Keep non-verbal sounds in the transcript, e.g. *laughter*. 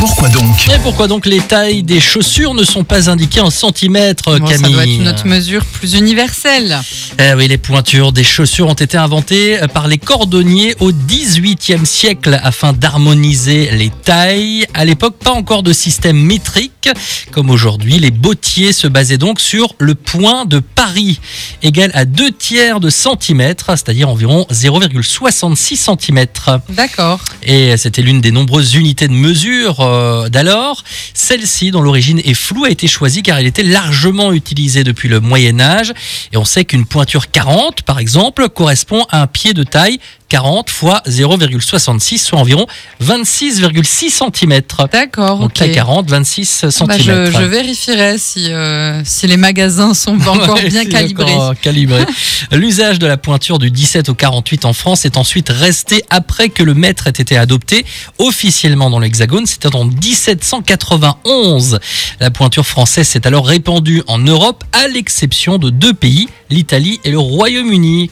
Pourquoi donc Et pourquoi donc les tailles des chaussures ne sont pas indiquées en centimètres, Bon, ça Camille doit être une autre mesure plus universelle. Eh oui, les pointures des chaussures ont été inventées par les cordonniers au XVIIIe siècle afin d'harmoniser les tailles. À l'époque, pas encore de système métrique comme aujourd'hui. Les bottiers se basaient donc sur le point de Paris, égal à 2 tiers de centimètre, c'est-à-dire environ 0,66 centimètres. D'accord. Et c'était l'une des nombreuses unités de mesure euh, d'alors. Celle-ci, dont l'origine est floue, a été choisie car elle était largement utilisée depuis le Moyen Âge. Et on sait qu'une pointure 40, par exemple, correspond à un pied de taille 40 fois 0,66, soit environ 26,6 cm. D'accord. Donc ok. taille 40, 26 cm. Bah, je, je vérifierai si, euh, si les magasins sont *laughs* encore Ouais, bien calibrés. encore calibré. *laughs* L'usage de la pointure du 17 au 48 en France est ensuite resté après que le mètre ait été adopté officiellement dans l'Hexagone. C'était en 1791. La pointure française s'est alors répandue en Europe à l'exception de deux pays, l'Italie et le Royaume-Uni.